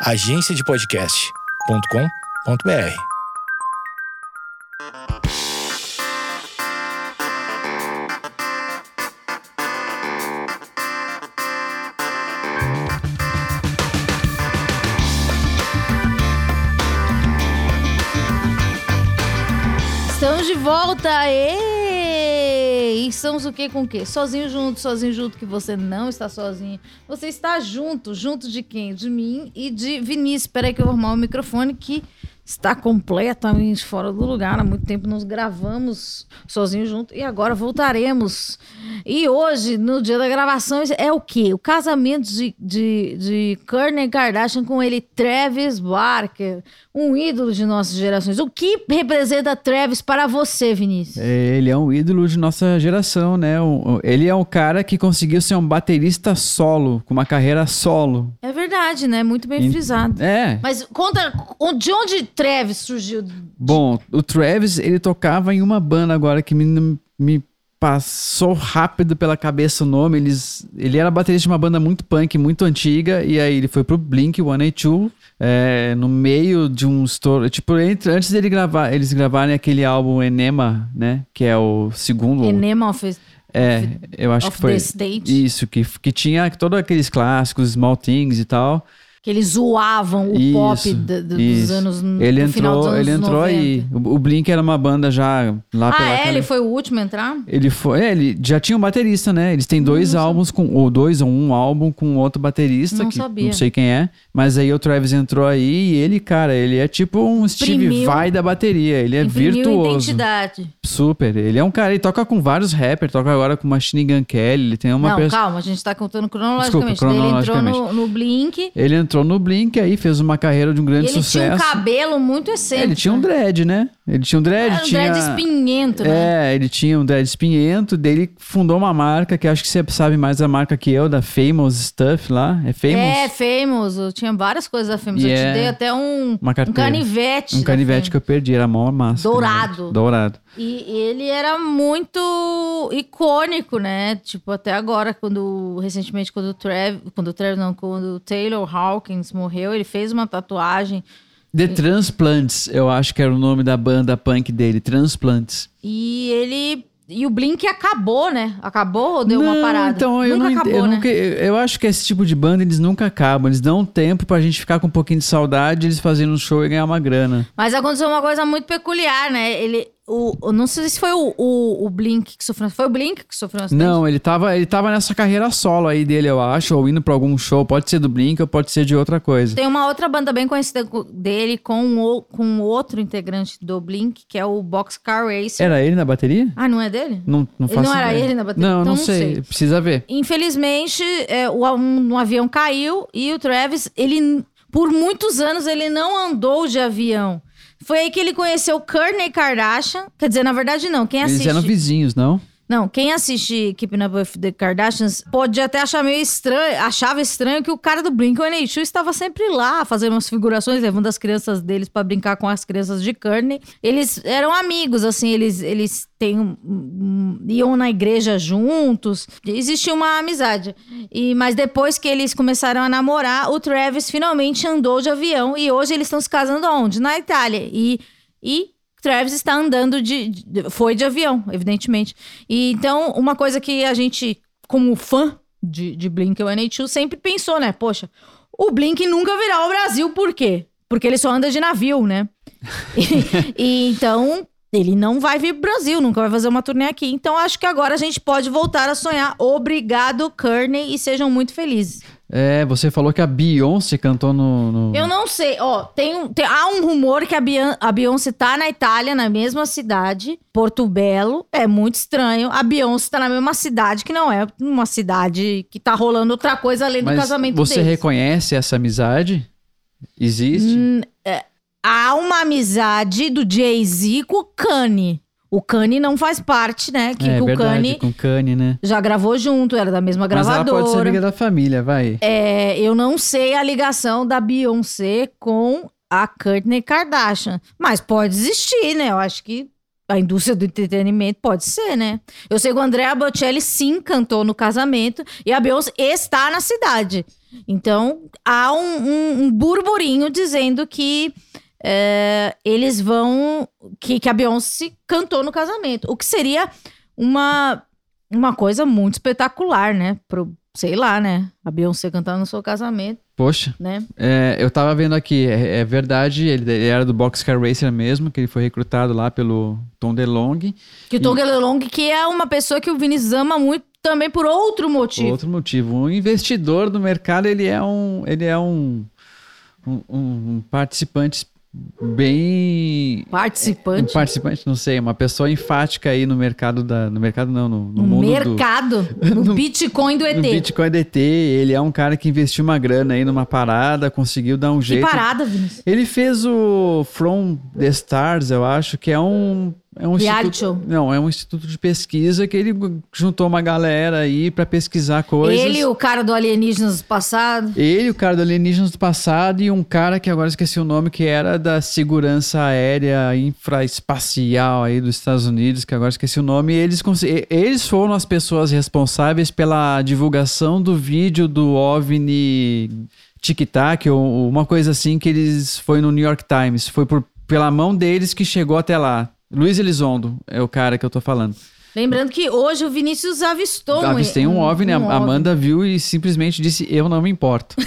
agenciadepodcast.com.br. Estamos de volta! E estamos o quê com o quê? Sozinho junto, sozinho junto, que você não está sozinho. Você está junto, junto de quem? De mim e de Vinícius. Espera aí que eu vou arrumar o microfone que está completamente fora do lugar. Há muito tempo nós gravamos sozinho junto e agora voltaremos. E hoje, no dia da gravação, é o quê? O casamento de, de, de Kourtney Kardashian com ele, Travis Barker, um ídolo de nossas gerações. O que representa Travis para você, Vinícius? Ele é um ídolo de nossa geração, né? Ele é um cara que conseguiu ser um baterista solo, com uma carreira solo. É verdade, né? Muito bem frisado. É. Mas conta, de onde Travis surgiu? Bom, o Travis, ele tocava em uma banda agora que me, me passou rápido pela cabeça o nome. Eles, ele era baterista de uma banda muito punk, muito antiga, e aí ele foi pro Blink 182, é, no meio de um estouro. Tipo, entre, antes dele gravar, eles gravarem aquele álbum Enema, né? Que é o segundo. Enema of, É, eu acho que foi. the State. Isso, que, que tinha todos aqueles clássicos, Small Things e tal. Que eles zoavam o Isso, pop da- da- dos anos Ele do final dos entrou, anos ele entrou 90. aí. O, o Blink era uma banda já lá Ah, pela é? cara- Ele foi o último a entrar? Ele foi, é, ele já tinha um baterista, né? Eles têm dois álbuns com ou dois ou um álbum com outro baterista Não que sabia. não sei quem é, mas aí o Travis entrou aí e ele, cara, ele é tipo um Steve Imprimiu- Vai da bateria, ele é virtuoso. identidade. Super. Ele é um cara, ele toca com vários rappers, toca agora com Machine Gun Kelly, ele tem uma Não, pessoa calma, a gente tá contando cronologicamente. Desculpa, Daí Ele entrou cronologicamente. no, no Blink. Ele entrou no Blink aí, fez uma carreira de um grande Ele tinha um sucesso. cabelo muito É, excêntrico. ele tinha um dread, né? Ele tinha um dread, Era um tinha... dread espinhento, né? É, ele tinha um dread espinhento, dele fundou uma marca que acho que você sabe mais da marca que eu, da Famous Stuff lá. É Famous? É, Famous. Eu tinha várias coisas da Famous. Eu Yeah. te dei até um, Uma um canivete. um canivete que eu perdi, era mó massa. Dourado. canivete. Dourado. E ele era muito icônico, né? Tipo, até agora, quando recentemente, quando o Travis, quando o Travis não, quando o Taylor Hawkins morreu, ele fez uma tatuagem The Transplants, eu acho que era o nome da banda punk dele, Transplants. e ele e o Blink acabou, né? Acabou ou deu uma Não, parada? Então, eu Nunca não acabou, eu, né? nunca- eu eu acho que esse tipo de banda eles nunca acabam. Eles dão um tempo pra gente ficar com um pouquinho de saudade, eles fazendo um show e ganhar uma grana. Mas aconteceu uma coisa muito peculiar, né? Ele, o, não sei se foi o, o, o Blink que sofreu, foi o Blink que sofreu um acidente? Não, ele tava, ele tava nessa carreira solo aí dele, eu acho, ou indo pra algum show. Pode ser do Blink ou pode ser de outra coisa. Tem uma outra banda bem conhecida co- dele com o, com outro integrante do Blink, que é o Boxcar Racer. Era ele na bateria? Ah, não é dele? Não, não Ele faço não era ideia. ele na bateria? Não, Então não não sei. sei. Precisa ver. Infelizmente, é, o, um, um avião caiu e o Travis, ele, por muitos anos, ele não andou de avião. Foi aí que ele conheceu Kourtney Kardashian. Quer dizer, na verdade, não. Quem Eles assiste... eram vizinhos, não? Não, quem assiste Keeping Up with the Kardashians pode até achar meio estranho, achava estranho que o cara do Blink-182 estava sempre lá, fazendo umas figurações, levando as crianças deles pra brincar com as crianças de Kourtney. Eles eram amigos, assim, eles, eles têm, um- um- iam na igreja juntos, existia uma amizade. E, mas depois que eles começaram a namorar, o Travis finalmente andou de avião e hoje eles estão se casando onde? Na Itália. E... e Travis está andando de, de- foi de avião, evidentemente. E então, uma coisa que a gente, como fã de, de Blink-182, sempre pensou, né? Poxa, o Blink nunca virá ao Brasil, por quê? Porque ele só anda de navio, né? E, e então, ele não vai vir pro Brasil, nunca vai fazer uma turnê aqui. Então, acho que agora a gente pode voltar a sonhar. Obrigado, Kearney, e sejam muito felizes. É, você falou que a Beyoncé cantou no. no- Eu não sei, ó, tem, um- tem- há um rumor que a, Bian- a Beyoncé tá na Itália, na mesma cidade, Porto Belo, é muito estranho. A Beyoncé tá na mesma cidade, que não é uma cidade que tá rolando outra coisa além do Mas casamento você deles. reconhece essa amizade? Existe? Hum, é, há uma amizade do Jay-Z com o Kanye. O Kanye não faz parte, né? Que, é o verdade, Kanye Kanye, né? já gravou junto, era da mesma Mas ela gravadora. pode ser amiga da família, vai. É, eu não sei a ligação da Beyoncé com a Kourtney Kardashian. Mas pode existir, né? Eu acho que a indústria do entretenimento pode ser, né? Eu sei que o Andrea Bocelli sim cantou no casamento e a Beyoncé está na cidade. Então há um, um, um burburinho dizendo que é, eles vão. Que, que a Beyoncé cantou no casamento. O que seria uma, uma coisa muito espetacular, né? Pro, sei lá, né? A Beyoncé cantando no seu casamento, Poxa, né? é, eu tava vendo aqui, é, é verdade, ele, ele era do Boxcar Racer mesmo, que ele foi recrutado lá pelo Tom DeLonge. Que o Tom DeLonge, que é uma pessoa que o Vinícius ama muito também por outro motivo. Outro motivo, um investidor do mercado, ele é um, ele é um, um, um participante bem Participante. um participante, não sei, uma pessoa enfática aí no mercado da, no mercado não, no, no no mundo do, mercado. No, No- Bitcoin do ET. no Bitcoin DT, ele é um cara que investiu uma grana aí numa parada, conseguiu dar um que jeito. parada, Vinícius. Ele fez o From the Stars, eu acho, que é um é um instituto, não, é um instituto de pesquisa que ele juntou uma galera aí pra pesquisar coisas. Ele, o cara do alienígenas passado. Ele, o cara do Alienígenas do passado e um cara que agora esqueci o nome, que era da segurança aérea infraespacial aí dos Estados Unidos, que agora esqueci o nome. E eles, eles foram as pessoas responsáveis pela divulgação do vídeo do OVNI Tic Tac, ou uma coisa assim, que eles foi no New York Times. Foi por, pela mão deles que chegou até lá. Luiz Elizondo é o cara que eu tô falando. Lembrando que hoje o Vinícius avistou um- Avistei um OVNI, a um Amanda viu e simplesmente disse: Eu não me importo.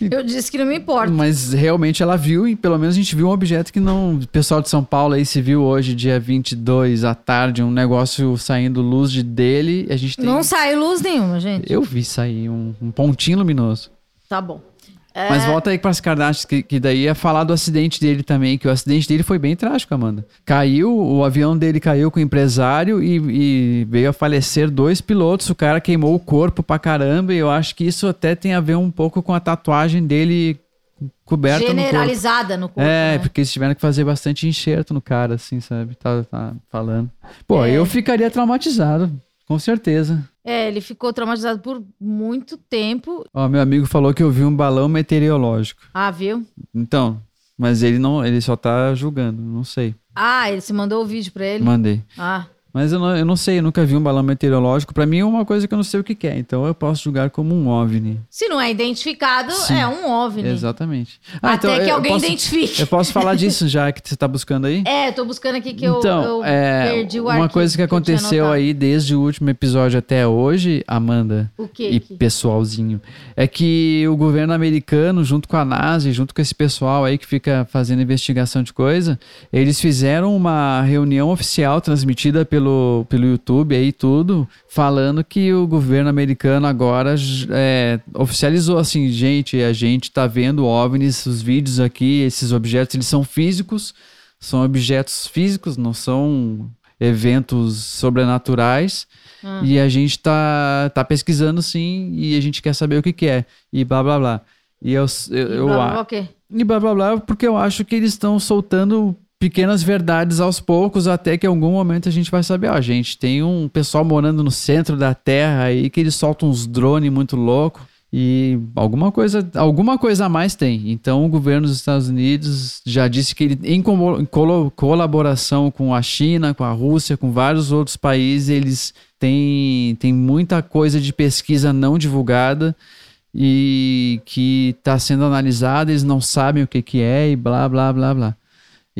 Eu disse que não me importa. Mas realmente ela viu e pelo menos a gente viu um objeto que não. O pessoal de São Paulo aí se viu hoje, dia 22 à tarde, um negócio saindo luz de dele. A gente tem. Não saiu luz nenhuma, gente. Eu vi sair um, um pontinho luminoso. Tá bom. É, Mas volta aí para as Kardashians, que, que daí ia falar do acidente dele também, que o acidente dele foi bem trágico, Amanda. Caiu, o avião dele caiu com o empresário e, e veio a falecer dois pilotos. O cara queimou o corpo pra caramba e eu acho que isso até tem a ver um pouco com a tatuagem dele coberta no corpo. generalizada no corpo. É, né? porque eles tiveram que fazer bastante enxerto no cara, assim, sabe? Tá, tá falando. Pô, É. eu ficaria traumatizado, com certeza. É, ele ficou traumatizado por muito tempo. Ó, meu amigo falou que eu vi um balão meteorológico. Ah, viu? Então, mas ele não, ele só tá julgando, não sei. Ah, ele se mandou o vídeo pra ele. Mandei. Ah, Mas eu não, eu não sei, eu nunca vi um balão meteorológico. Pra mim é uma coisa que eu não sei o que que é, então eu posso julgar como um OVNI. se não é identificado, Sim. é um OVNI. Exatamente. Até que eu alguém posso, identifique. Eu posso falar disso já que você tá buscando aí? É, tô buscando aqui que eu, então, eu é, perdi o uma arquivo coisa que aconteceu aí desde o último episódio até hoje, Amanda O quê? e que- pessoalzinho, é que o governo americano, junto com a NASA, e junto com esse pessoal aí que fica fazendo investigação de coisa, eles fizeram uma reunião oficial transmitida pelo, pelo YouTube aí tudo, falando que o governo americano agora é, oficializou assim, gente, a gente tá vendo OVNIs, os vídeos aqui, esses objetos, eles são físicos, são objetos físicos, não são eventos sobrenaturais. Ah. E a gente tá, tá pesquisando sim, e a gente quer saber o que, que é. E blá blá blá. E eu, eu, E eu blá, blá, a- blá, e blá blá blá, porque eu acho que eles estão soltando pequenas verdades aos poucos, até que em algum momento a gente vai saber, ó, gente, tem um pessoal morando no centro da Terra aí que eles soltam uns drones muito loucos. E alguma coisa, alguma coisa a mais tem. Então o governo dos Estados Unidos já disse que ele, em colaboração com a China, com a Rússia, com vários outros países, eles têm, têm muita coisa de pesquisa não divulgada e que está sendo analisada, eles não sabem o que, que é e blá, blá, blá, blá.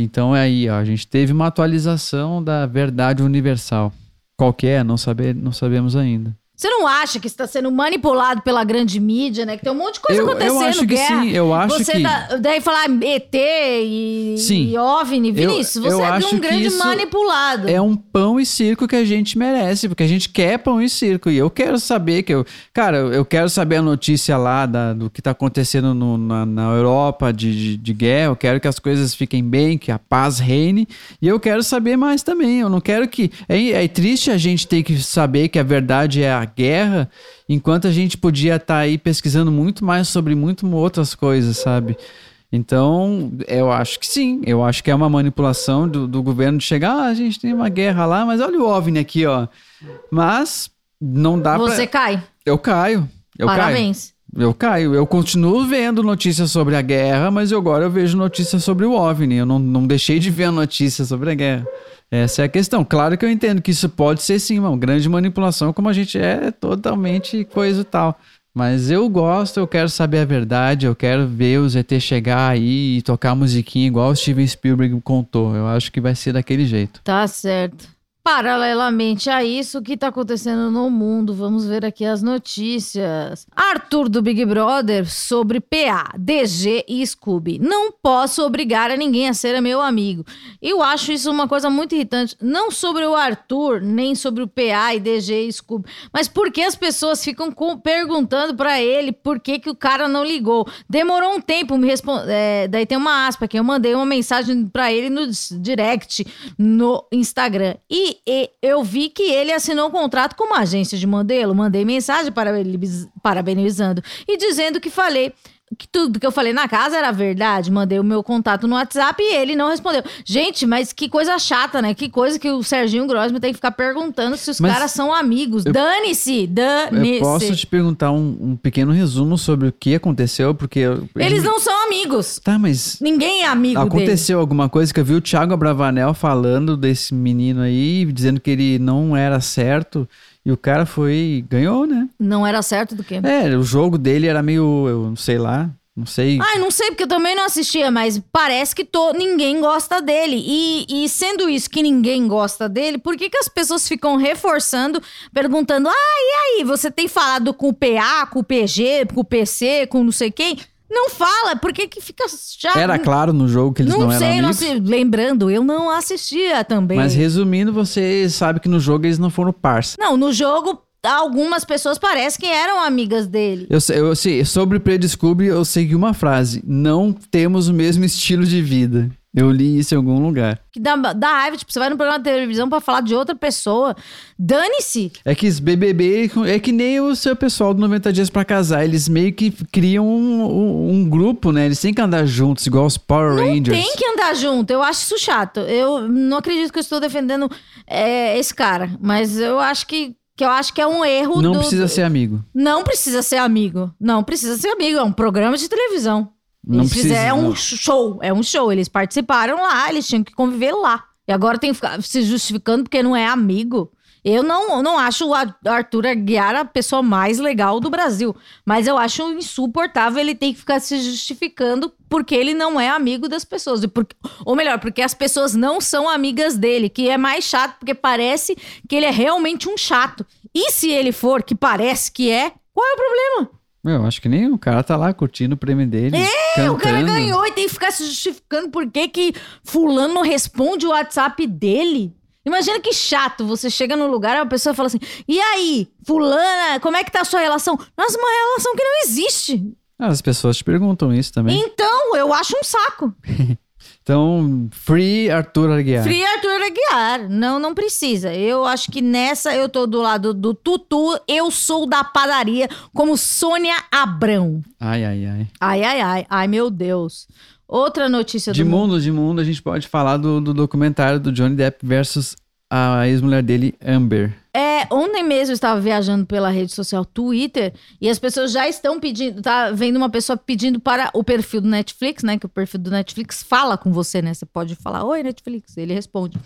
Então é aí, ó, a gente teve uma atualização da verdade universal. Qual que é? Não, saber, não sabemos ainda. Você não acha que está sendo manipulado pela grande mídia, né? Que tem um monte de coisa Eu- eu acontecendo, acho que guerra. sim, eu acho você que- Tá, daí falar ET e, Sim. e OVNI. Eu- Vinícius, eu você é acho um grande manipulado. É um pão e circo que a gente merece, porque a gente quer pão e circo. E eu quero saber que eu. Cara, eu quero saber a notícia lá da- do que tá acontecendo no- na, na Europa de, de, de guerra. Eu quero que as coisas fiquem bem, que a paz reine. E eu quero saber mais também. Eu não quero que. É, é triste a gente ter que saber que a verdade é a guerra, enquanto a gente podia estar aí pesquisando muito mais sobre muito outras coisas, sabe? Então, eu acho que sim. Eu acho que é uma manipulação do, do governo de chegar, ah, a gente tem uma guerra lá, mas olha o OVNI aqui, ó. Mas não dá Você pra... cai. Eu caio. Eu Parabéns. caio. Eu caio. Eu continuo vendo notícias sobre a guerra, mas agora eu vejo notícias sobre o OVNI. Eu não, não deixei de ver a notícia sobre a guerra. Essa é a questão. Claro que eu entendo que isso pode ser sim uma grande manipulação, como a gente é totalmente coisa e tal. Mas eu gosto, eu quero saber a verdade, eu quero ver os ET chegar aí e tocar musiquinha igual o Steven Spielberg contou. Eu acho que vai ser daquele jeito. Tá certo. Paralelamente a isso, o que tá acontecendo no mundo? Vamos ver aqui as notícias. Arthur do Big Brother sobre PA, DG e Scooby. Não posso obrigar a ninguém a ser meu amigo. Eu acho isso uma coisa muito irritante. Não sobre o Arthur, nem sobre o PA e DG e Scooby. Mas por que as pessoas ficam com- perguntando pra ele por que, que o cara não ligou? Demorou um tempo me responder. daí tem uma aspa que eu mandei uma mensagem pra ele no direct no Instagram. E, e eu vi que ele assinou um contrato com uma agência de modelo. Mandei mensagem parabenizando e dizendo que falei que tudo que eu falei na casa era verdade. Mandei o meu contato no WhatsApp e ele não respondeu. Gente, mas que coisa chata, né? Que coisa que o Serginho Grosman tem que ficar perguntando se os Mas caras são amigos. Dane-se, dane-se. Eu posso te perguntar um, um pequeno resumo sobre o que aconteceu, porque. eu- Eles não são amigos. Tá, mas. Ninguém é amigo dele. Aconteceu alguma coisa que eu vi o Thiago Abravanel falando desse menino aí, dizendo que ele não era certo. E o cara foi. ganhou, né? Não era certo do quê? É, o jogo dele era meio. Eu não sei lá. Não sei. Ai, não sei, porque eu também não assistia, mas parece que to, ninguém gosta dele. E, e sendo isso que ninguém gosta dele, por que, que as pessoas ficam reforçando, perguntando: ah, e aí, você tem falado com o PA, com o PG, com o PC, com não sei quem? Não fala, por que, fica já. Era claro no jogo que eles não, não eram sei, não amigos. sei. Lembrando, eu não assistia também. Mas resumindo, você sabe que no jogo eles não foram parça. Não, no jogo, algumas pessoas parecem que eram amigas dele. Eu, sei- eu sei, sobre eu segui uma frase: não temos o mesmo estilo de vida. Eu li isso em algum lugar. Que dá, dá raiva, tipo, você vai no programa de televisão pra falar de outra pessoa. Dane-se. É que os BBB é que nem o seu pessoal do 90 Dias pra Casar. Eles meio que criam um, um- um grupo, né? Eles têm que andar juntos, igual os Power Rangers. Tem que andar junto. Eu acho isso chato. Eu não acredito que eu estou defendendo é, esse cara, mas eu acho que, que eu acho que é um erro Não do- precisa ser amigo. Não precisa ser amigo. Não precisa ser amigo. É um programa de televisão. Não eles precisa, fizeram um não. show. É um show. Eles participaram lá, eles tinham que conviver lá. E agora tem que ficar se justificando porque não é amigo. Eu não, não acho o Ar- Arthur Aguiar a pessoa mais legal do Brasil. Mas eu acho insuportável ele ter que ficar se justificando porque ele não é amigo das pessoas. Porque- ou melhor, porque as pessoas não são amigas dele, que é mais chato, porque parece que ele é realmente um chato. E se ele for, que parece que é, qual é o problema? Eu acho que nem o cara tá lá curtindo o prêmio dele. É, o cara cantando. ganhou e tem que ficar se justificando por que que fulano não responde o WhatsApp dele. Imagina que chato, você chega no lugar e a pessoa fala assim, e aí, fulana, como é que tá a sua relação? Nossa, uma relação que não existe. Ah, As pessoas te perguntam isso também. Então, eu acho um saco. Então, free Arthur Aguiar. Free Arthur Aguiar. Não, não precisa. Eu acho que nessa eu tô do lado do Tutu, eu sou da padaria, como Sônia Abrão. Ai, ai, ai. Ai, ai, ai. Ai, meu Deus. Outra notícia De do mundo. mundo, de mundo, a gente pode falar do, do documentário do Johnny Depp versus a ex-mulher dele, Amber. É, ontem mesmo eu estava viajando pela rede social Twitter e as pessoas já estão pedindo, tá vendo uma pessoa pedindo para o perfil do Netflix, né? Que o perfil do Netflix fala com você, né? Você pode falar, oi, Netflix, ele responde.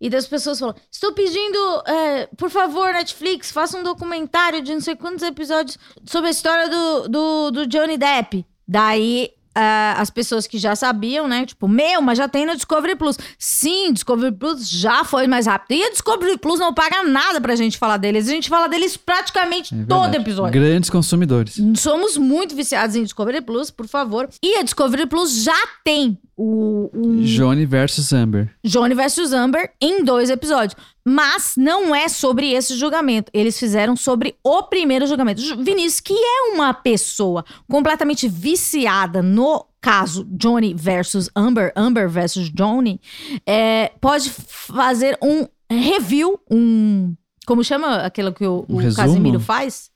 E das pessoas falam: Estou pedindo, é, por favor, Netflix, faça um documentário de não sei quantos episódios sobre a história do, do, do Johnny Depp. Daí. Ah, as pessoas que já sabiam, né? Tipo, meu, mas já tem no Discovery Plus. Sim, Discovery Plus já foi mais rápido. E a Discovery Plus não paga nada pra gente falar deles. A gente fala deles praticamente É todo episódio. Grandes consumidores. Somos muito viciados em Discovery Plus, por favor. E a Discovery Plus já tem o, o Johnny versus Amber. Johnny versus Amber em dois episódios. Mas não é sobre esse julgamento. Eles fizeram sobre o primeiro julgamento. Ju- Vinícius, que é uma pessoa completamente viciada no caso Johnny versus Amber, Amber versus Johnny, é, pode fazer um review, um. Como chama aquilo que o, Um o? Casimiro faz?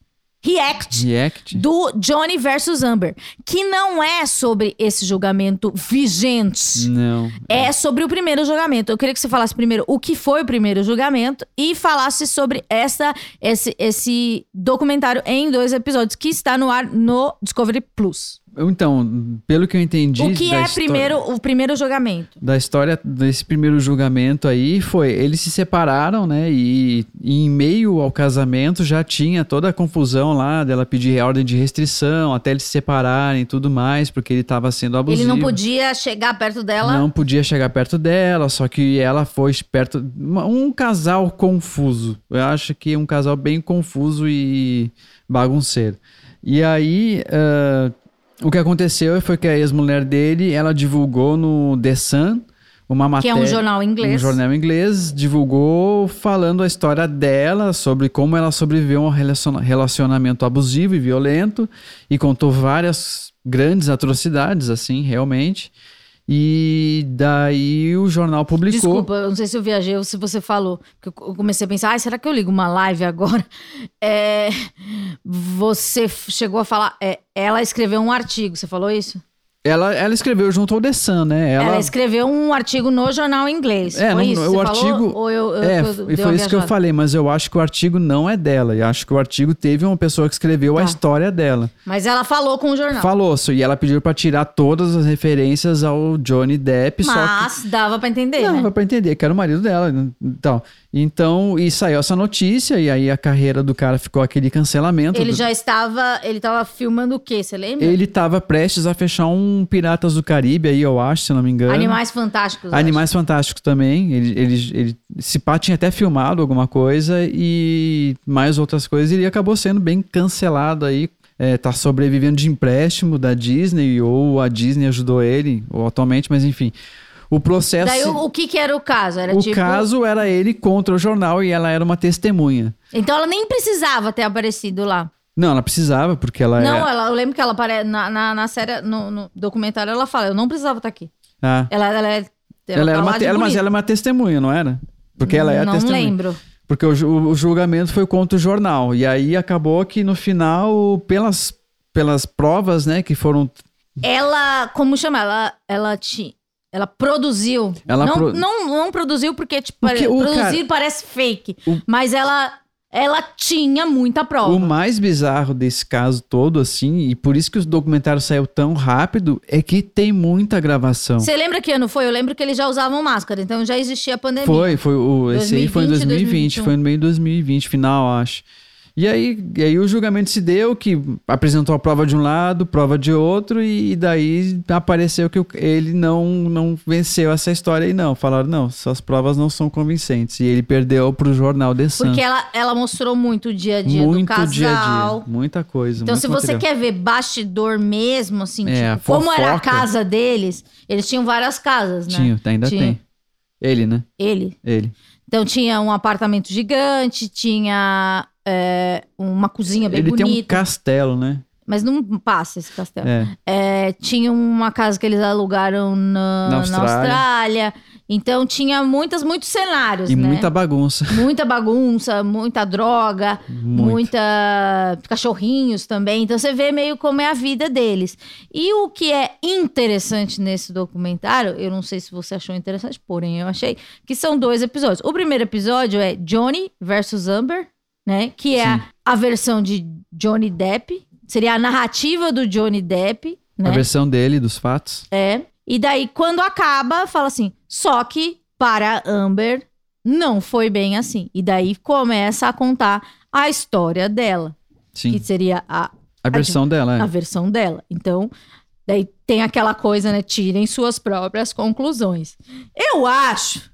React React. do Johnny versus Amber, que não é sobre esse julgamento vigente. Não. É sobre o primeiro julgamento. Eu queria que você falasse primeiro o que foi o primeiro julgamento e falasse sobre essa, esse, esse documentário em dois episódios que está no ar no Discovery Plus. Então, pelo que eu entendi. o que é histó- primeiro o primeiro julgamento? Da história desse primeiro julgamento aí foi. Eles se separaram, né? E, e em meio ao casamento já tinha toda a confusão lá dela pedir ordem de restrição até eles se separarem e tudo mais, porque ele tava sendo abusivo. Ele não podia chegar perto dela. Não podia chegar perto dela, só que ela foi perto. Um casal confuso. Eu acho que um casal bem confuso e bagunceiro. E aí, ah, o que aconteceu foi que a ex-mulher dele, ela divulgou no The Sun uma que matéria. é um jornal inglês. Um jornal inglês divulgou falando a história dela, sobre como ela sobreviveu a um relaciona- relacionamento abusivo e violento, e contou várias grandes atrocidades, assim, realmente. E daí o jornal publicou. Desculpa, eu não sei se eu viajei ou se você falou. Eu comecei a pensar, ai, será que eu ligo uma live agora? É, você chegou a falar, é, ela escreveu um artigo, você falou isso? Ela, ela escreveu junto ao The Sun, né? Ela, Ela, escreveu um artigo no jornal inglês. É, foi isso? o artigo- Falou, ou eu, eu, É, e foi isso que eu falei, mas eu acho que o artigo não é dela. Eu acho que o artigo teve uma pessoa que escreveu a Tá. história dela. Mas ela falou com o jornal. Falou, e ela pediu pra tirar todas as referências ao Johnny Depp, só que Mas dava pra entender, Não, né? vai pra entender que era o marido dela. Então, então, e saiu essa notícia, e aí a carreira do cara ficou aquele cancelamento. Ele do- já estava, ele tava filmando o quê, você lembra? Ele tava prestes a fechar um Piratas do Caribe aí, eu acho, se não me engano. Animais Fantásticos. Animais Fantásticos também. Ele, ele, ele, esse pá tinha até filmado alguma coisa e mais outras coisas. E ele acabou sendo bem cancelado aí. É, tá sobrevivendo de empréstimo da Disney, ou a Disney ajudou ele, ou atualmente, mas enfim. O processo. Daí o, o que que era o caso? Era o tipo... caso era ele contra o jornal e ela era uma testemunha. Então ela nem precisava ter aparecido lá. Não, ela precisava, porque ela Não, é. ela, eu lembro que ela aparece na, na, na série, no, no documentário, ela fala, eu não precisava estar aqui. Ah, Ela, ela é. ela, era tá uma ela- mas ela é uma testemunha, não era? Porque ela é a Não testemunha. lembro. Porque o, o julgamento foi contra o jornal. E aí acabou que no final, pelas, pelas provas, né, que foram. Ela, como chama? Ela, ela te. Ela produziu. Ela não, pro- não, não produziu porque, tipo, Porque produzir cara- parece fake. O- Mas ela, ela tinha muita prova. O mais bizarro desse caso todo, assim, e por isso que o documentário saiu tão rápido, é que tem muita gravação. Você lembra que ano foi? Eu lembro que eles já usavam máscara, então já existia a pandemia. Foi, foi o, esse aí foi em 2020, 2020, 2021. foi no meio de 2020, final, acho. E aí, e aí o julgamento se deu, que apresentou a prova de um lado, prova de outro, e daí apareceu que ele não, não venceu essa história aí, não. Falaram, não, suas provas não são convincentes. E ele perdeu pro jornal The Sun. Porque ela, ela mostrou muito o dia a dia muito do casal. dia a dia, muita coisa. Então, se você material. quer ver bastidor mesmo, assim, É, tipo, como era a casa deles, eles tinham várias casas, né? Tinha, ainda Tinha. tem. Ele, né? Ele. Ele. Então tinha um apartamento gigante, tinha é, uma cozinha bem ele tem um bonita. castelo, né? Mas não passa esse castelo. É. É, tinha uma casa que eles alugaram na, Na na Austrália. Austrália. Então tinha muitas, muitos cenários, E né? muita bagunça. Muita bagunça, muita droga, Muito. muita cachorrinhos também. Então você vê meio como é a vida deles. E o que é interessante nesse documentário, eu não sei se você achou interessante, porém eu achei que são dois episódios. O primeiro episódio é Johnny versus Amber, né? Que é a, a versão de Johnny Depp, seria a narrativa do Johnny Depp, né? A versão dele, dos fatos. É. E daí, quando acaba, fala assim: só que para Amber não foi bem assim. E daí começa a contar a história dela, Sim. que seria a, A versão dela, a é. versão dela. Então, daí tem aquela coisa, né? Tirem suas próprias conclusões. Eu acho,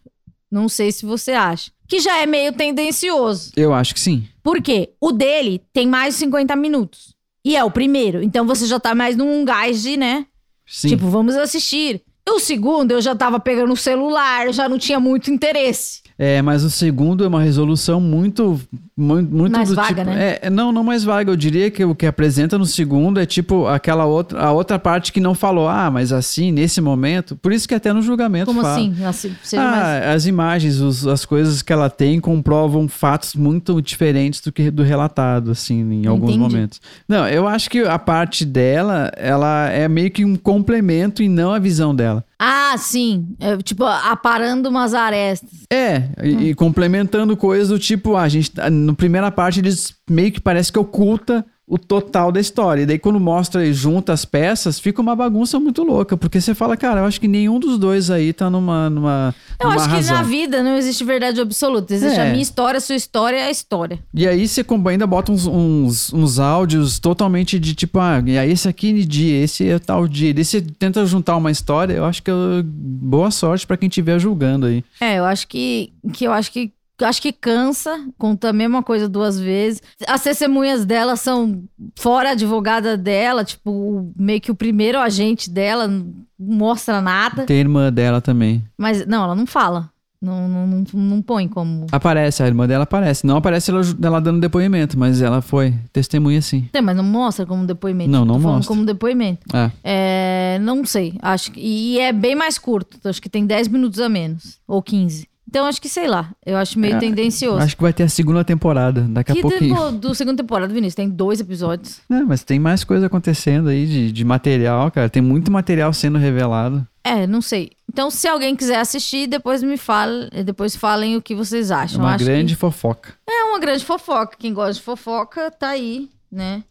não sei se você acha, que já é meio tendencioso. Eu acho que sim. Por quê? O dele tem mais de 50 minutos. E é o primeiro. Então você já tá mais num gás de, né? Sim. Tipo, vamos assistir. O segundo, eu já tava pegando o celular, já não tinha muito interesse. É, mas o segundo é uma resolução muito. Muito, muito Mais vaga, tipo. né? É, não, não mais vaga. Eu diria que o que apresenta no segundo é tipo aquela outra, a outra parte que não falou, ah, mas assim, nesse momento. Por isso que até no julgamento Como fala. assim? assim? Ah, mais... as imagens, os- as coisas que ela tem comprovam fatos muito diferentes do que do relatado, assim, em alguns Entendi. momentos. Não, eu acho que a parte dela, ela é meio que um complemento e não a visão dela. Ah, sim. É, tipo, aparando umas arestas. É, e, e complementando coisas do tipo, ah, a gente, tá- na primeira parte eles meio que parece que oculta o total da história. E daí quando mostra e junta as peças, fica uma bagunça muito louca, porque você fala, cara, eu acho que nenhum dos dois aí tá numa numa, Eu numa acho que razão. na vida não existe verdade absoluta. Existe É. a minha história, a sua história é a história. E aí você ainda bota uns, uns, uns áudios totalmente de tipo, ah, e aí esse aqui é dia, esse é tal dia. E daí você tenta juntar uma história, eu acho que eu- boa sorte pra quem estiver julgando aí. É, eu acho que, que eu acho que acho que cansa, conta a mesma coisa duas vezes. As testemunhas dela são fora a advogada dela, tipo, meio que o primeiro agente dela não mostra nada. Tem irmã dela também. Mas não, ela não fala. Não, não, não, não põe como. Aparece, a irmã dela aparece. Não aparece ela, ela dando depoimento, mas ela foi testemunha sim. É, mas não mostra como depoimento. Não, não Tô mostra. como depoimento. Ah, É, não sei. Acho que, e é bem mais curto. Acho que tem 10 minutos a menos. Ou 15. Então, acho que, sei lá. Eu acho meio É, tendencioso. acho que vai ter a segunda temporada, daqui a que pouquinho. do, do segunda temporada, Vinícius, tem dois episódios. É, mas tem mais coisa acontecendo aí de, de material, cara. Tem muito material sendo revelado. É, não sei. Então, se alguém quiser assistir, depois me fale, depois falem o que vocês É acham. uma Acho grande que fofoca. é uma grande fofoca. Quem gosta de fofoca tá aí, né?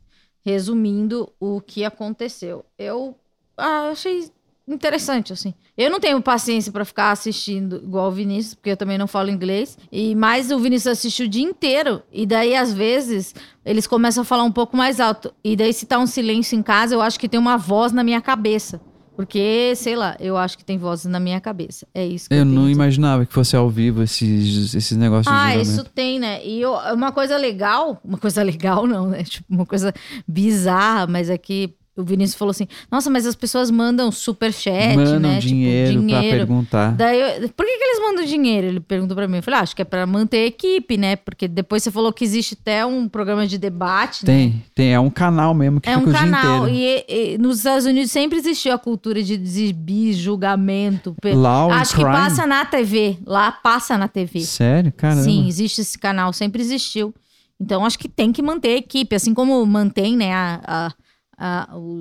Resumindo o que aconteceu. Eu ah, achei interessante, assim. Eu não tenho paciência pra ficar assistindo igual o Vinícius, porque eu também não falo inglês. E mais o Vinícius assiste o dia inteiro. E daí, às vezes, eles começam a falar um pouco mais alto. E daí, se tá um silêncio em casa, eu acho que tem uma voz na minha cabeça. Porque, sei lá, eu acho que tem vozes na minha cabeça. É isso que eu, Eu não imaginava que fosse ao vivo esses, esses negócios Ah, de isso julgamento. tem, né? E eu- uma coisa legal, uma coisa legal não, né? Tipo, uma coisa bizarra, mas é que o Vinícius falou assim: nossa, mas as pessoas mandam superchat, Mandam né? dinheiro, tipo, pra dinheiro. perguntar. Daí, eu- por que, que eles mandam dinheiro? Ele perguntou pra mim. Eu falei, ah, acho que é pra manter a equipe, né? Porque depois você falou que existe até um programa de debate, né? Tem, tem. É um canal mesmo que É fica um o dia canal. inteiro. E, e nos Estados Unidos sempre existiu a cultura de exibir julgamento. Law Acho que Crime. passa na TV. Lá passa na TV. Sério? Caramba. Sim, existe esse canal, sempre existiu. Então acho que tem que manter a equipe, assim como mantém, né, a, a-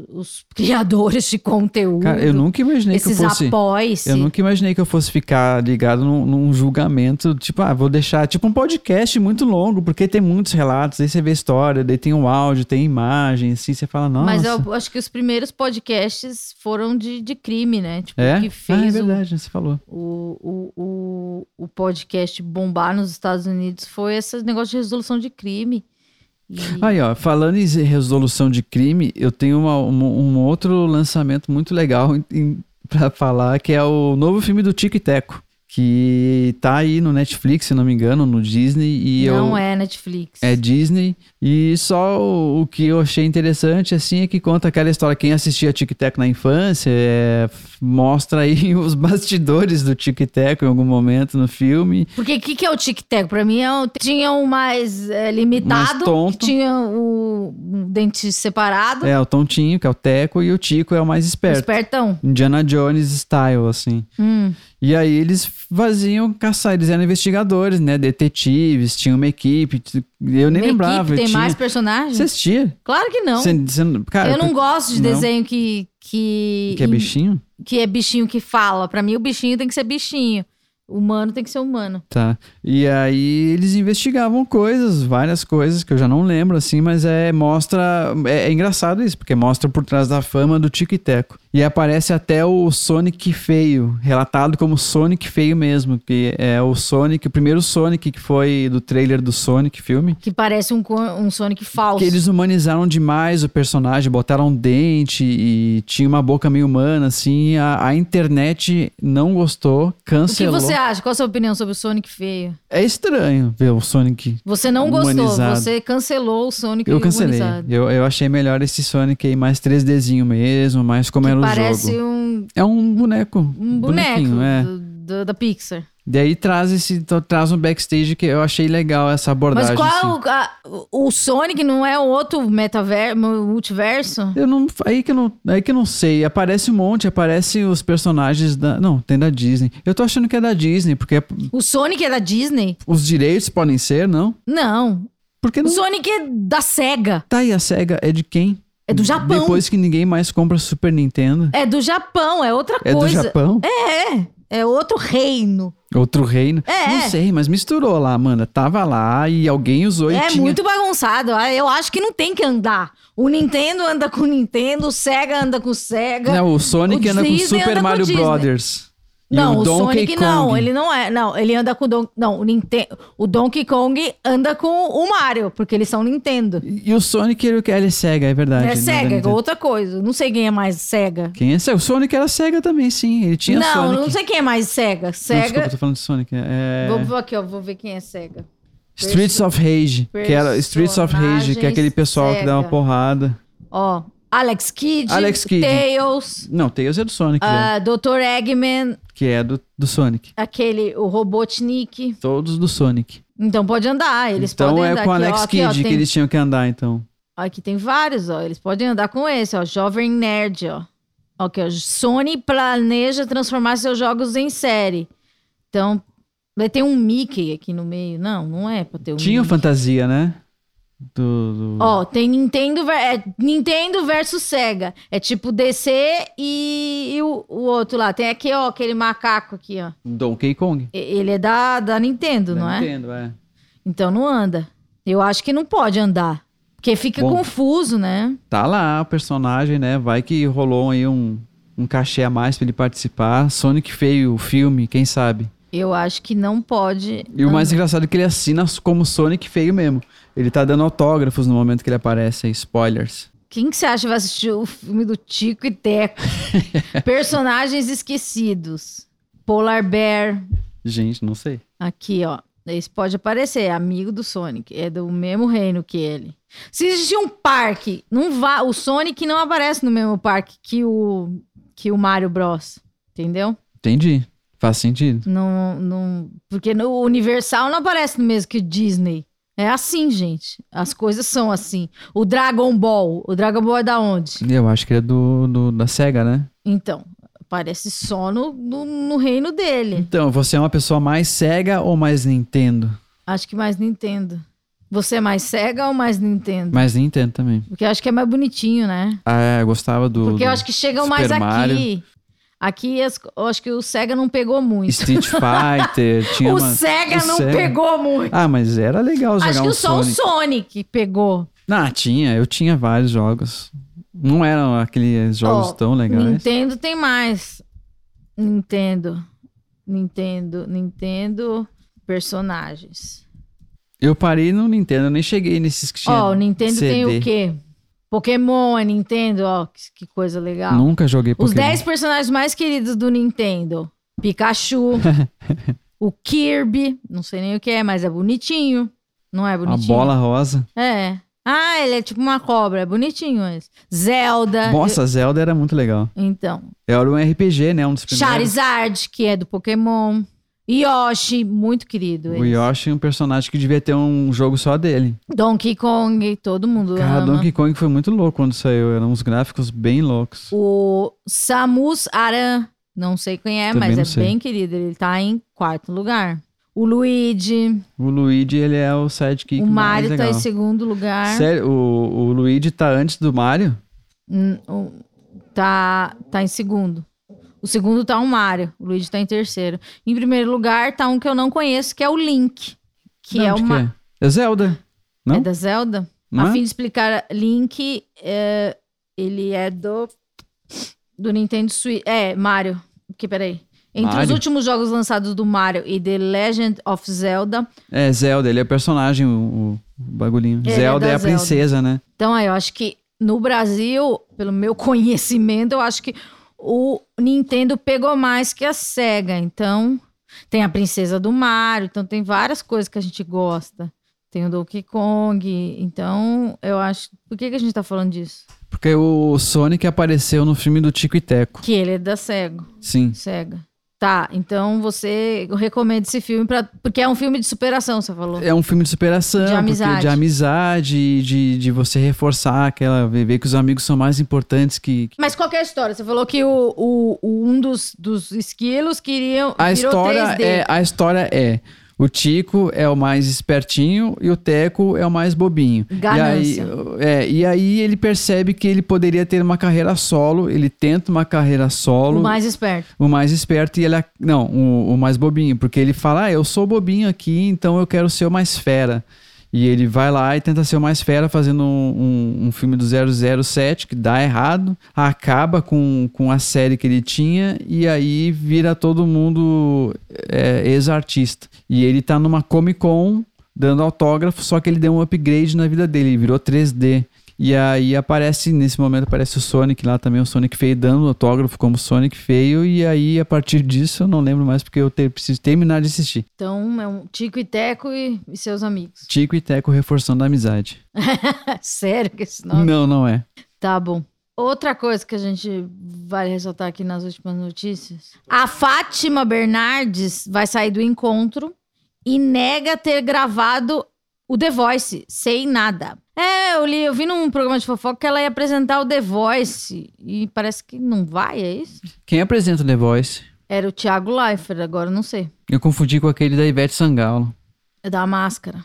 os criadores de conteúdo. Cara, eu nunca imaginei que eu fosse. apoies. Eu nunca imaginei que eu fosse ficar ligado num, num julgamento, tipo, ah, vou deixar, tipo um podcast muito longo, porque tem muitos relatos, aí você vê a história, daí tem o áudio, tem imagem, assim, você fala, nossa. Mas eu acho que os primeiros podcasts foram de, de crime, né? Tipo, é? que ah, é fez o, verdade, você falou. o, o, o, o podcast bombar nos Estados Unidos foi esse negócio de resolução de crime. Aí, ó, falando em resolução de crime, eu tenho uma- um, um outro lançamento muito legal pra falar, que é o novo filme do Tico e Teco, que tá aí no Netflix, se não me engano, no Disney, e não eu... é Netflix. É Disney. E só o, o que eu achei interessante, assim, é que conta aquela história. Quem assistia Tic Tac na infância é, mostra aí os bastidores do Tic Tac em algum momento no filme. Porque o que, que é o tic-tac? Pra mim, é o, tinha o mais é, limitado, Mais tinha o, dente separado, É, o Tontinho, que é o Teco, e o Tico é o mais esperto. espertão. Indiana Jones style, assim. Hum. E aí eles faziam caçar, eles eram investigadores, né? Detetives, tinha uma equipe. Eu nem Uma lembrava. equipe, tem tinha... mais personagens? Você assistia? Claro que não. Você- você- cara, eu não gosto de não. desenho que, que, Que é bichinho? que é bichinho que fala. Pra mim, o bichinho tem que ser bichinho. Humano tem que ser humano. Tá. E aí eles investigavam coisas, várias coisas que eu já não lembro, assim, mas é mostra. É, é engraçado isso, porque mostra por trás da fama do Tico e Teco. E aparece até o Sonic feio, relatado como Sonic feio mesmo, que é o Sonic, o primeiro Sonic que foi do trailer do Sonic filme. Que parece um, um Sonic falso. Que eles humanizaram demais o personagem, botaram um dente e tinha uma boca meio humana, assim. A, a internet não gostou, O que cancelou. você acha? Qual a sua opinião sobre o Sonic feio? É estranho ver o Sonic Você não gostou, Humanizado. você cancelou o Sonic Eu cancelei. humanizado. Eu, eu achei melhor esse Sonic aí mais 3Dzinho mesmo, mais como era o Parece jogo. um, É um boneco. um boneco bonequinho, é. do- do- da Pixar. Daí traz esse traz um backstage que eu achei legal essa abordagem. Mas qual assim. o, a- o Sonic não é outro metaverso, multiverso? Eu não, aí que eu não, aí que eu não sei. Aparece um monte, aparece os personagens da, não, tem da Disney. Eu tô achando que é da Disney, porque é- O Sonic é da Disney? os direitos podem ser, não? Não. Porque O não Sonic é da SEGA. tá aí a Sega é de quem? É do Japão. Depois que ninguém mais compra Super Nintendo. É do Japão, é outra É do coisa. Japão? É, é outro reino. Outro reino. É. Não sei, mas misturou lá, mano. Tava lá e alguém usou e É tinha. muito bagunçado. Ah, Eu acho que não tem que andar. O Nintendo anda com o Nintendo, o Sega anda com o Sega. Não, o Sonic O anda com Disney Super anda Mario. Brothers. E Não, o, Donkey Sonic Kong. não, ele não é. Não, ele anda com o Don... Não, o Nintendo, o Donkey Kong anda com o Mario, porque eles são Nintendo. E o Sonic, ele, ele é Sega, é verdade. É não Sega, é outra coisa. Não sei quem é mais Sega. Quem é Sega? O Sonic era Sega também, sim. Ele tinha não, Sonic. não sei quem é mais Sega. Não, desculpa, Sega. eu tô falando de Sonic. É... Vou, vou aqui, ó, vou ver quem é Sega. Streets of Rage. Que era Streets of Rage, que é aquele pessoal que dá uma Sega. porrada. Ó, Alex Kidd, Alex Kidd. Tails, Não, Tails é do Sonic, já, ah, Dr. Eggman, que é do, do Sonic. aquele, o Robotnik. Todos do Sonic. Então pode andar, eles então podem é andar com o aqui, ó, Alex aqui, ó, Kidd que tem- eles tinham que andar, então. Aqui tem vários, ó. Eles podem andar com esse, ó. Jovem Nerd, ó. Ok, ó. Sony planeja transformar seus jogos em série. Então, vai ter um Mickey aqui no meio. Não, não é pra ter um Tinha Mickey. Fantasia, né? Do, do- Ó, tem Nintendo, é Nintendo versus Sega. É tipo DC e, e o, o outro lá. Tem aqui, ó, aquele macaco aqui, ó. Donkey Kong. Ele é da, da Nintendo, não é? Nintendo, é? Então não anda. Eu acho que não pode andar. Porque fica Bom. confuso, né? Tá lá o personagem, né? Vai que rolou aí um, um cachê a mais pra ele participar. Sonic feio, o filme, quem sabe? Eu acho que não pode. E o mais engraçado é que ele assina como Sonic feio mesmo. Ele tá dando autógrafos no momento que ele aparece spoilers. Quem que você acha que vai assistir o filme do Tico e Teco? Personagens esquecidos. Polar Bear. Gente, não sei. Aqui, ó. Esse pode aparecer, é amigo do Sonic. É do mesmo reino que ele. Se existir um parque, não vá, o Sonic não aparece no mesmo parque que o, que o Mario Bros. Entendeu? Entendi. Faz sentido. Não, não, porque no Universal não aparece no mesmo que Disney. É assim, gente. As coisas são assim. O Dragon Ball. O Dragon Ball é da onde? Eu acho que é do, do- da SEGA, né? Então, aparece só no, no, no reino dele. Então, você é uma pessoa mais SEGA ou mais Nintendo? Acho que mais Nintendo. Você é mais Sega ou mais Nintendo? Mais Nintendo também. Porque eu acho que é mais bonitinho, né? Ah, é, eu gostava do. Porque eu do acho que chegam Super mais. Mario. Aqui as- eu acho que o Sega não pegou muito. Street Fighter. tinha o uma- Sega o não Sega. pegou muito. Ah, mas era legal jogar acho que um só Sonic. o Sonic pegou. Ah, tinha. Eu tinha vários jogos. Não eram aqueles jogos Ó, tão legais. Nintendo tem mais. Nintendo. Nintendo. Nintendo. Personagens. Eu parei no Nintendo, eu nem cheguei nesses que tinha Ó, o Nintendo tem CD. o quê? Pokémon é Nintendo, ó, que, que coisa legal. Nunca joguei Os Pokémon. 10 personagens mais queridos do Nintendo: Pikachu, o Kirby, não sei nem o que é, mas é bonitinho. Não é A bonitinho? bola rosa. É. Ah, ele é tipo uma cobra, é bonitinho esse. Zelda. Nossa, Zelda era muito legal. eu- Então. Era um RPG, né? Um dos primeiros. Charizard, que é do Pokémon. Yoshi, muito querido. O esse. Yoshi é um personagem que devia ter um jogo só dele. Donkey Kong, todo mundo Cara, ama. Donkey Kong foi muito louco quando saiu. Eram uns gráficos bem loucos. O Samus Aran, não sei quem é, Também mas é sei. bem querido. Ele tá em quarto lugar. O Luigi, O Luigi, ele é o sidekick o mais Mario tá legal. em segundo lugar. Sério, o, o Luigi tá antes do Mario? Hum, o- Tá, tá em segundo. O segundo tá o Mario, o Luigi tá em terceiro. Em primeiro lugar tá um que eu não conheço, que é o Link. Que Não, é uma. que é? É Zelda. Não? É da Zelda? Não a é? fim de explicar, Link, é, ele é do. Do Nintendo Switch. É, Mario. Que peraí. Entre os Mario? últimos jogos lançados do Mario e The Legend of Zelda. É, Zelda, ele é o personagem, o, o bagulhinho. Ele é Zelda da é, a Zelda. princesa, né? Então, aí, eu acho que no Brasil, pelo meu conhecimento, eu acho que o Nintendo pegou mais que a SEGA. Então, tem a Princesa do Mario, então tem várias coisas que a gente gosta. Tem o Donkey Kong. Então, eu acho. Por que, que a gente tá falando disso? Porque o Sonic apareceu no filme do Tico e Teco. Que ele é da SEGA. Sim. SEGA. Tá, então você recomenda esse filme pra, porque é um filme de superação, você falou. É um filme de superação, De porque- amizade. de amizade, de, de você reforçar aquela. ver que os amigos são mais importantes que. que- Mas qual que é a história? Você falou que o, o- um dos, dos esquilos queriam. A história 3D. é. A história é. O Tico é o mais espertinho e o Teco é o mais bobinho. Ganância. E aí, é, e aí ele percebe que ele poderia ter uma carreira solo, ele tenta uma carreira solo. O mais esperto. O mais esperto e ele. ac- Não, o, o mais bobinho, porque ele fala: Ah, eu sou bobinho aqui, então eu quero ser o mais fera. E ele vai lá e tenta ser o mais fera fazendo um, um, um filme do 007 que dá errado, acaba com, com a série que ele tinha e aí vira todo mundo é, ex-artista. E ele tá numa Comic Con dando autógrafo, só que ele deu um upgrade na vida dele, ele virou 3D. E aí aparece, nesse momento aparece o Sonic lá também, o Sonic feio dando autógrafo como Sonic feio, e aí a partir disso eu não lembro mais porque eu te- preciso terminar de assistir. Então é um Tico e Teco e, e seus amigos. Tico e Teco reforçando a amizade. Sério que esse nome? Não, não é. Tá bom. Outra coisa que a gente vai ressaltar aqui nas últimas notícias. A Fátima Bernardes vai sair do encontro e nega ter gravado o The Voice sem nada. É, eu li, eu vi num programa de fofoca que ela ia apresentar o The Voice e parece que não vai, é isso? Quem apresenta o The Voice? Era o Thiago Leifert, agora eu não sei. Eu confundi com aquele da Ivete Sangalo. É da máscara.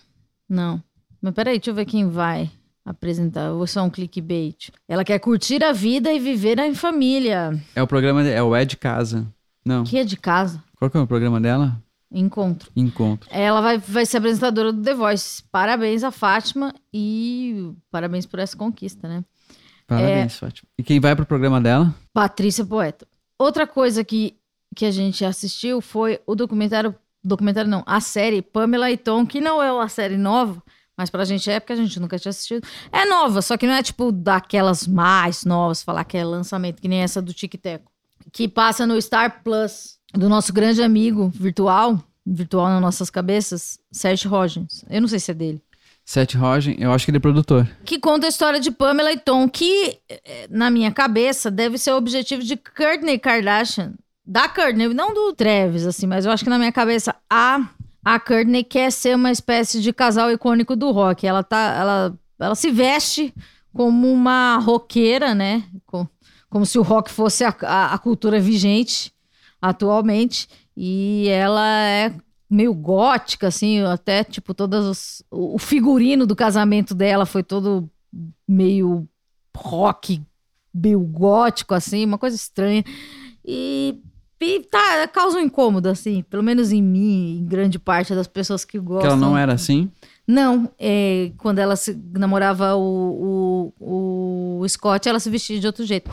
Não. Mas peraí, deixa eu ver quem vai apresentar. Ou só um clickbait. Ela quer curtir a vida e viver em família. É o programa, é o É de Casa. Não. Que é de casa. Qual que é o programa dela? Encontro. Encontro. Ela vai, vai ser apresentadora do The Voice. Parabéns a Fátima e parabéns por essa conquista, né? Parabéns, Fátima. E quem vai pro programa dela? Patrícia Poeta. Outra coisa que, que a gente assistiu foi o documentário. Documentário não, a série Pamela e Tom, que não é uma série nova, mas pra gente é porque a gente nunca tinha assistido. É nova, só que não é tipo daquelas mais novas, falar que é lançamento, que nem essa do Tic Teco. Que passa no Star Plus, do nosso grande amigo virtual, virtual nas nossas cabeças, Seth Rogens. Eu não sei se é dele. Seth Rogen, eu acho que ele é produtor. que conta a história de Pamela e Tom, que, eh, na minha cabeça, deve ser o objetivo de Kourtney Kardashian. Da Kourtney, não do Travis, assim, mas eu acho que na minha cabeça a, a Kourtney quer ser uma espécie de casal icônico do rock. Ela, tá, ela, ela se veste como uma roqueira, né? Com- como se o rock fosse a, a, a cultura vigente atualmente. E ela é meio gótica, assim, até, tipo, todas os... O figurino do casamento dela foi todo meio rock, meio gótico, assim, uma coisa estranha. E, e tá, causa um incômodo, assim, pelo menos em mim, em grande parte das pessoas que gostam. Que ela não era assim. Não, é, quando ela se, namorava o, o, o Scott, ela se vestia de outro jeito.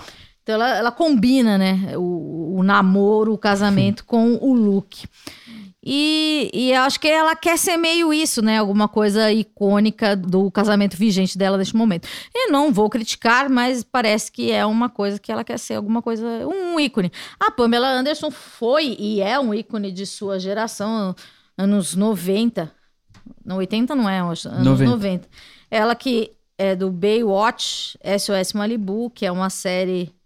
Então ela, ela combina, né, o, o namoro, o casamento com o look. E, e eu acho que ela quer ser meio isso, né? Alguma coisa icônica do casamento vigente dela neste momento. Eu não vou criticar, mas parece que é uma coisa que ela quer ser alguma coisa, um ícone. A Pamela Anderson foi e é um ícone de sua geração, anos 90. Não, 80 não é, anos 90. 90. Ela que é do Baywatch, SOS Malibu, que é uma série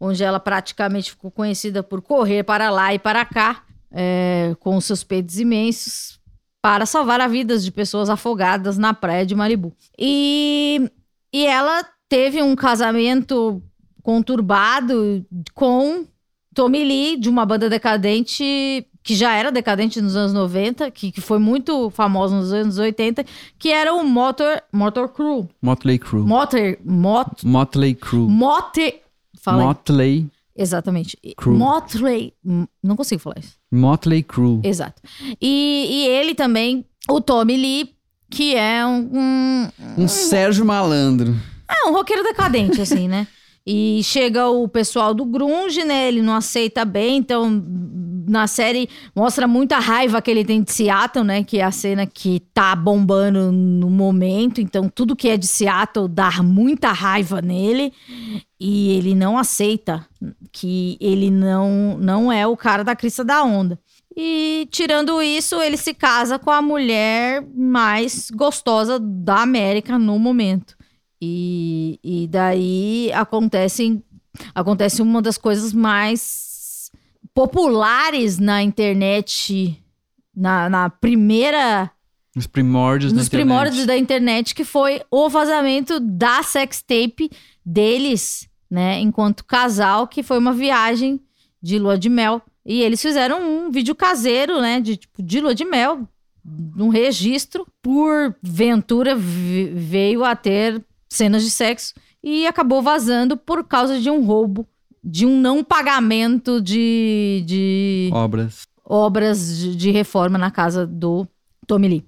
onde ela praticamente ficou conhecida por correr para lá e para cá, é, com seus peitos imensos, para salvar a vidas de pessoas afogadas na praia de Malibu. E, e ela teve um casamento conturbado com Tommy Lee, de uma banda decadente, que já era decadente nos anos 90, que, que foi muito famosa nos anos 80, que era o Motor, Motor Crew. Motley Crue. Motor, Mot, Motley Crue. Motor... Fala aí. Motley, Exatamente. Crue. Motley. Não consigo falar isso. Motley Crue. Exato. E, e ele também, o Tommy Lee, que é um, um, Um Sérgio Malandro. é um roqueiro decadente, assim, né? E chega o pessoal do grunge, né? Ele não aceita bem, então na série mostra muita raiva que ele tem de Seattle, né? Que é a cena que tá bombando no momento. Então tudo que é de Seattle dá muita raiva nele. E ele não aceita que ele não, não é o cara da crista da onda. E tirando isso, ele se casa com a mulher mais gostosa da América no momento. E, e daí acontecem, acontece uma das coisas mais populares na internet, na, na primeira Os primórdios da nos internet. primórdios da internet, que foi o vazamento da sextape deles, né, enquanto casal, que foi uma viagem de lua de mel. E eles fizeram um vídeo caseiro, né, de, tipo, de lua de mel, um registro. Por ventura, veio a ter cenas de sexo e acabou vazando por causa de um roubo, de um não pagamento de, de Obras. obras de, de reforma na casa do Tommy Lee.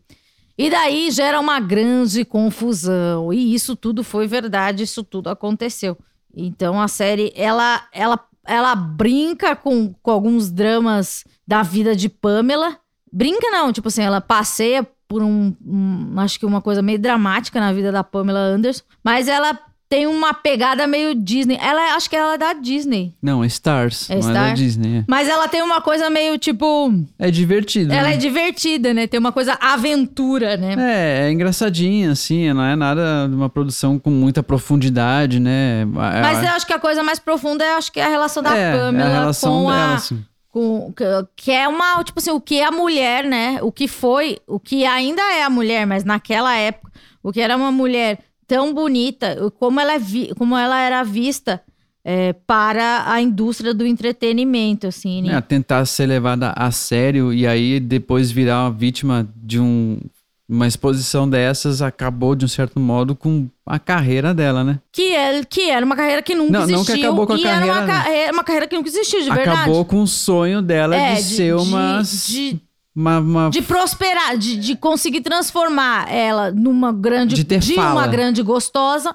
E daí gera uma grande confusão. E isso tudo foi verdade, isso tudo aconteceu. Então a série, ela, ela, ela brinca com, com alguns dramas da vida de Pamela. Brinca não, tipo assim, ela passeia por um, um- acho que uma coisa meio dramática na vida da Pamela Anderson. Mas ela tem uma pegada meio Disney. Ela, acho que ela é da Disney. Não, é Stars. É não é da? Disney. Mas ela tem uma coisa meio tipo... É, é divertido. Ela né? é divertida, né? Tem uma coisa aventura, né? É, é engraçadinha, assim, não é nada de uma produção com muita profundidade, né? Mas eu acho que a coisa mais profunda é acho que é a relação da é, Pamela é a relação com dela, a. assim. Com, que- que é uma, tipo assim, o que é a mulher, né? O que foi, o que ainda é a mulher, mas naquela época, o que era uma mulher tão bonita, como ela, é vi, como ela era vista é, para a indústria do entretenimento, assim, né? É, tentar ser levada a sério e aí depois virar uma vítima de um, uma exposição dessas acabou, de um certo modo, com a carreira dela, né? Que, é, que era uma carreira que nunca Não, não existiu. que acabou com a e era uma, carreira, né? ca- é uma carreira que nunca existiu, de verdade. Acabou com o sonho dela É, de, ser uma, de, uma, uma- de prosperar, de, de conseguir transformar ela numa grande, De ter uma fala. grande gostosa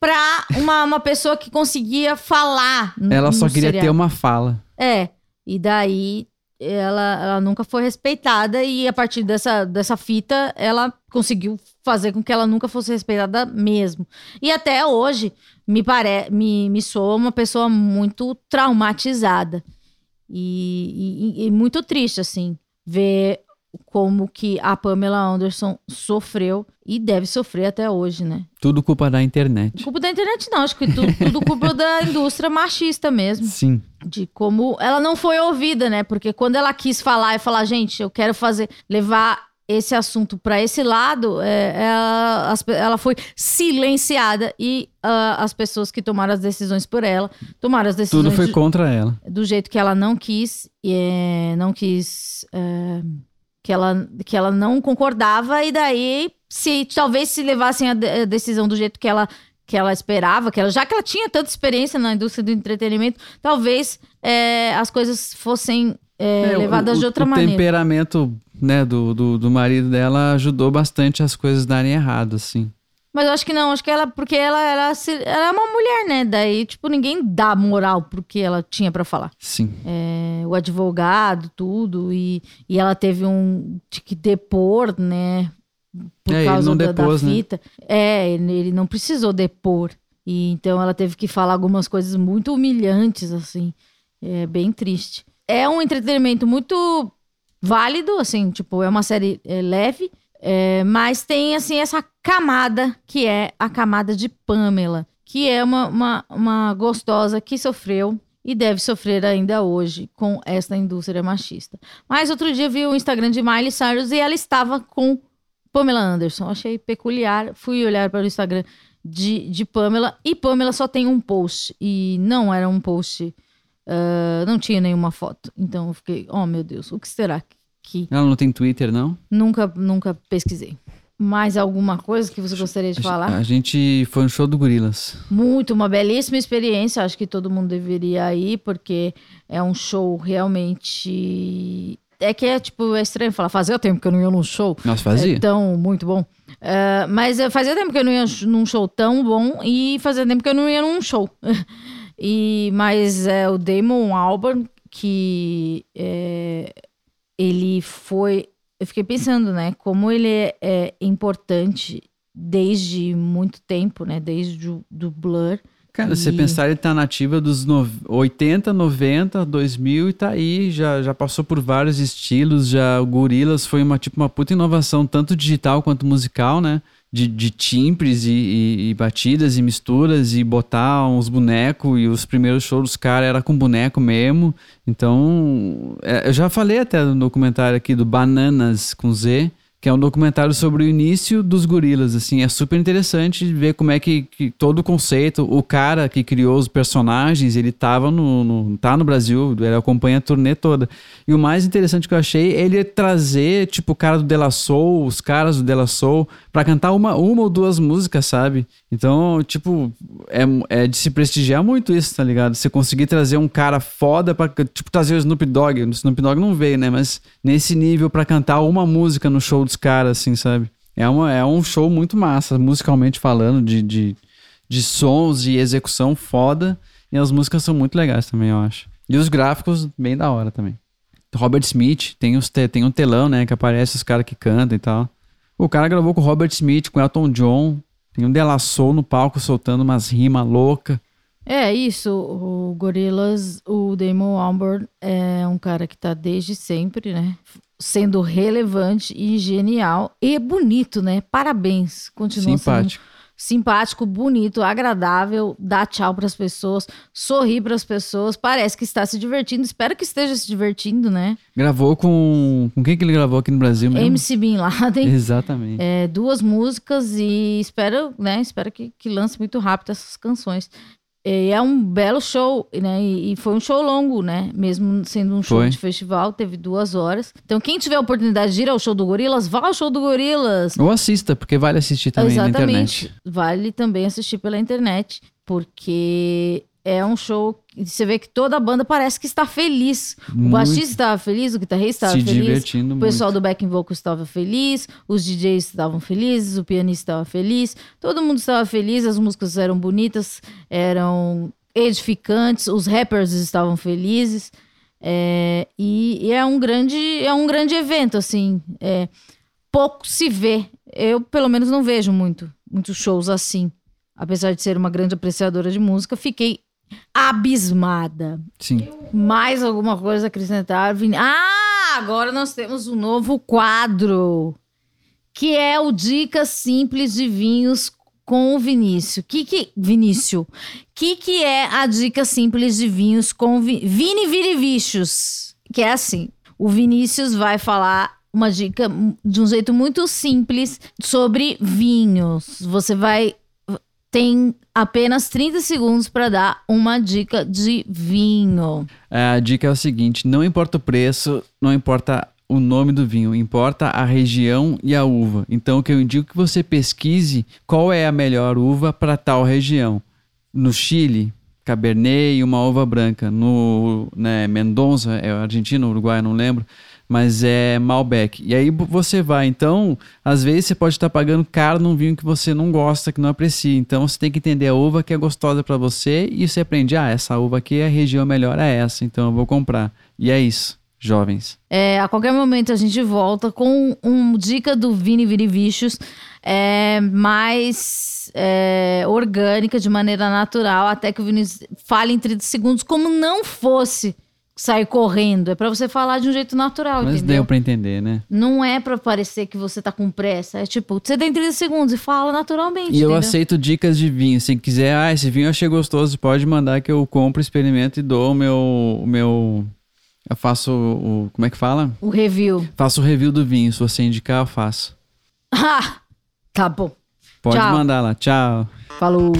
pra uma, uma pessoa que conseguia falar. n- Ela só no queria ter uma fala. É, e daí ela, ela nunca foi respeitada e a partir dessa, dessa fita ela conseguiu fazer com que ela nunca fosse respeitada mesmo. E até hoje me, pare, me, me soa uma pessoa muito traumatizada e, e- e muito triste, assim, ver como que a Pamela Anderson sofreu e deve sofrer até hoje, né? Tudo culpa da internet. Culpa da internet não, acho que tudo, tudo culpa da indústria machista mesmo Sim. de como ela não foi ouvida, né? Porque quando ela quis falar e falar, gente, eu quero fazer, levar esse assunto para esse lado, é, ela, ela foi silenciada e ah, as pessoas que tomaram as decisões por ela tomaram as decisões Tudo foi contra ela. do jeito que ela não quis, e, é, não quis é, que ela que ela não concordava e daí se talvez se levassem a, de- a decisão do jeito que ela que ela esperava, que ela já que ela tinha tanta experiência na indústria do entretenimento, talvez é, as coisas fossem é, É, o- levadas o, de outra o maneira. temperamento né, do, do, do marido dela ajudou bastante as coisas darem errado, assim. Mas eu acho que não, acho que ela porque ela era se- ela é uma mulher, né? Daí tipo ninguém dá moral pro que ela tinha pra falar. Sim. é, o advogado, tudo, e, e ela teve um tinha que depor, né? Por É, causa da, da depôs, né? fita. É, ele ele não precisou depor. E então ela teve que falar algumas coisas muito humilhantes, assim. É bem triste. É um entretenimento muito válido, assim, tipo, é uma série é, leve, é, mas tem, assim, essa camada que é a camada de Pamela, que é uma, uma, uma gostosa que sofreu e deve sofrer ainda hoje com essa indústria machista. Mas outro dia vi o Instagram de Miley Cyrus e ela estava com Pamela Anderson. Achei peculiar. Fui olhar para o Instagram de, de Pamela e Pamela só tem um post. E não era um post, ah, não tinha nenhuma foto. Então eu fiquei, oh meu Deus, o que será que. Ela não tem Twitter, não? Nunca, nunca pesquisei. Mais alguma coisa que você gostaria de A- falar? A gente foi no show do Gorilas. Muito, uma belíssima experiência. Acho que todo mundo deveria ir, porque é um show realmente. É que é tipo, é estranho falar, fazia tempo que eu não ia num show. Nós fazia? É tão muito bom. É, mas eh, fazia tempo que eu não ia num show tão bom e fazia tempo que eu não ia num show. e, mas é, o Damon Albarn, que é, ele foi. Eu fiquei pensando, né? Como ele é, é importante desde muito tempo, né? Desde o do Blur. Cara, você E- pensar, ele tá nativa dos no... 80, 90, 2000 e tá aí, já, já passou por vários estilos, já o Gorilas foi uma tipo uma puta inovação, tanto digital quanto musical, né? De, de timbres e, e- e batidas e misturas e botar uns bonecos e os primeiros shows dos caras era com boneco mesmo. Então, é, eu já falei até no documentário aqui do Bananas com Z, que é um documentário sobre o início dos gorilas, assim, é super interessante ver como é que, que todo o conceito, o cara que criou os personagens, ele tava no, no tá no Brasil, ele acompanha a turnê toda. E o mais interessante que eu achei é ele trazer, tipo, o cara do Della Soul, os caras do Della Soul, pra cantar uma, uma ou duas músicas, sabe? Então, tipo, é, é de se prestigiar muito isso, tá ligado? Você conseguir trazer um cara foda pra, tipo, trazer o Snoop Dogg. O Snoop Dogg não veio, né? Mas nesse nível pra cantar uma música no show dos caras, assim, sabe? É, uma, é um show muito massa, musicalmente falando, de, de, de sons e execução foda. E as músicas são muito legais também, eu acho. E os gráficos, bem da hora também. Robert Smith, tem, os te- tem um telão, né? Que aparece os caras que cantam e tal. O cara gravou com Robert Smith, com Elton John. Tem um Della Soul no palco soltando umas rimas loucas. É isso, o Gorillaz, o Damon Albarn é um cara que tá desde sempre, né? Sendo relevante e genial e bonito, né? Parabéns. Continua Simpático. sendo simpático, bonito, agradável, dá tchau pras pessoas, sorri pras pessoas, parece que está se divertindo. Espero que esteja se divertindo, né? Gravou com. Com quem que ele gravou aqui no Brasil mesmo? MC Bin Laden. Exatamente. É, duas músicas e espero, né, espero que, que lance muito rápido essas canções. E é um belo show, né? E, foi um show longo, né? Mesmo sendo um show Foi. de festival, teve duas horas. Então, quem tiver a oportunidade de ir ao show do Gorilas, vá ao show do Gorilas. Ou assista, porque vale assistir também na internet. Vale também assistir pela internet, porque é um show você vê que toda a banda parece que está feliz. O Muito. baixista estava feliz, o guitarrista estava Se feliz. divertindo O muito. pessoal do backing vocal estava feliz, os DJs estavam felizes, o pianista estava feliz, todo mundo estava feliz, as músicas eram bonitas, eram edificantes, os rappers estavam felizes. é, e, e é um grande é um grande evento assim é, pouco se vê eu pelo menos não vejo muito muitos shows assim apesar de ser uma grande apreciadora de música fiquei abismada Sim. mais alguma coisa a acrescentar? Vini? Ah, agora nós temos um novo quadro, que é o Dicas Simples de Vinhos com o Vinícius. Que que Vinícius? Que que é a dica simples de vinhos com Vi- Vini Virivichos? Que é assim, o Vinícius vai falar uma dica de um jeito muito simples sobre vinhos. Você vai tem apenas 30 segundos para dar uma dica de vinho. É, A dica é o seguinte: não importa o preço, não importa o nome do vinho, importa a região e a uva. Então, o que eu indico é que você pesquise qual é a melhor uva para tal região. No Chile, Cabernet e uma uva branca. No né, Mendonça, é Argentina, Uruguai, não lembro. Mas é Malbec. E aí você vai. Então, às vezes você pode estar pagando caro num vinho que você não gosta, que não aprecia. Então, você tem que entender a uva que é gostosa para você e você aprende: ah, essa uva aqui, a região melhor é essa, então eu vou comprar. E é isso, jovens. É, a qualquer momento a gente volta com um dica do Vini Virivichos é, mais é, orgânica, de maneira natural, até que o Vini fale em 30 segundos, como não fosse sair correndo. É pra você falar de um jeito natural, Mas entendeu? deu para entender, né? Não é pra parecer que você tá com pressa. É tipo, você tem 30 segundos e fala naturalmente. E eu entendeu? aceito dicas de vinho. Se quiser, ah, esse vinho eu achei gostoso, pode mandar que eu compro, experimento e dou o meu. O meu eu faço o. Como é que fala? O review. Faço o review do vinho. Se você indicar, eu faço. Ah, tá bom. Pode Tchau. mandar lá. Tchau. Falou.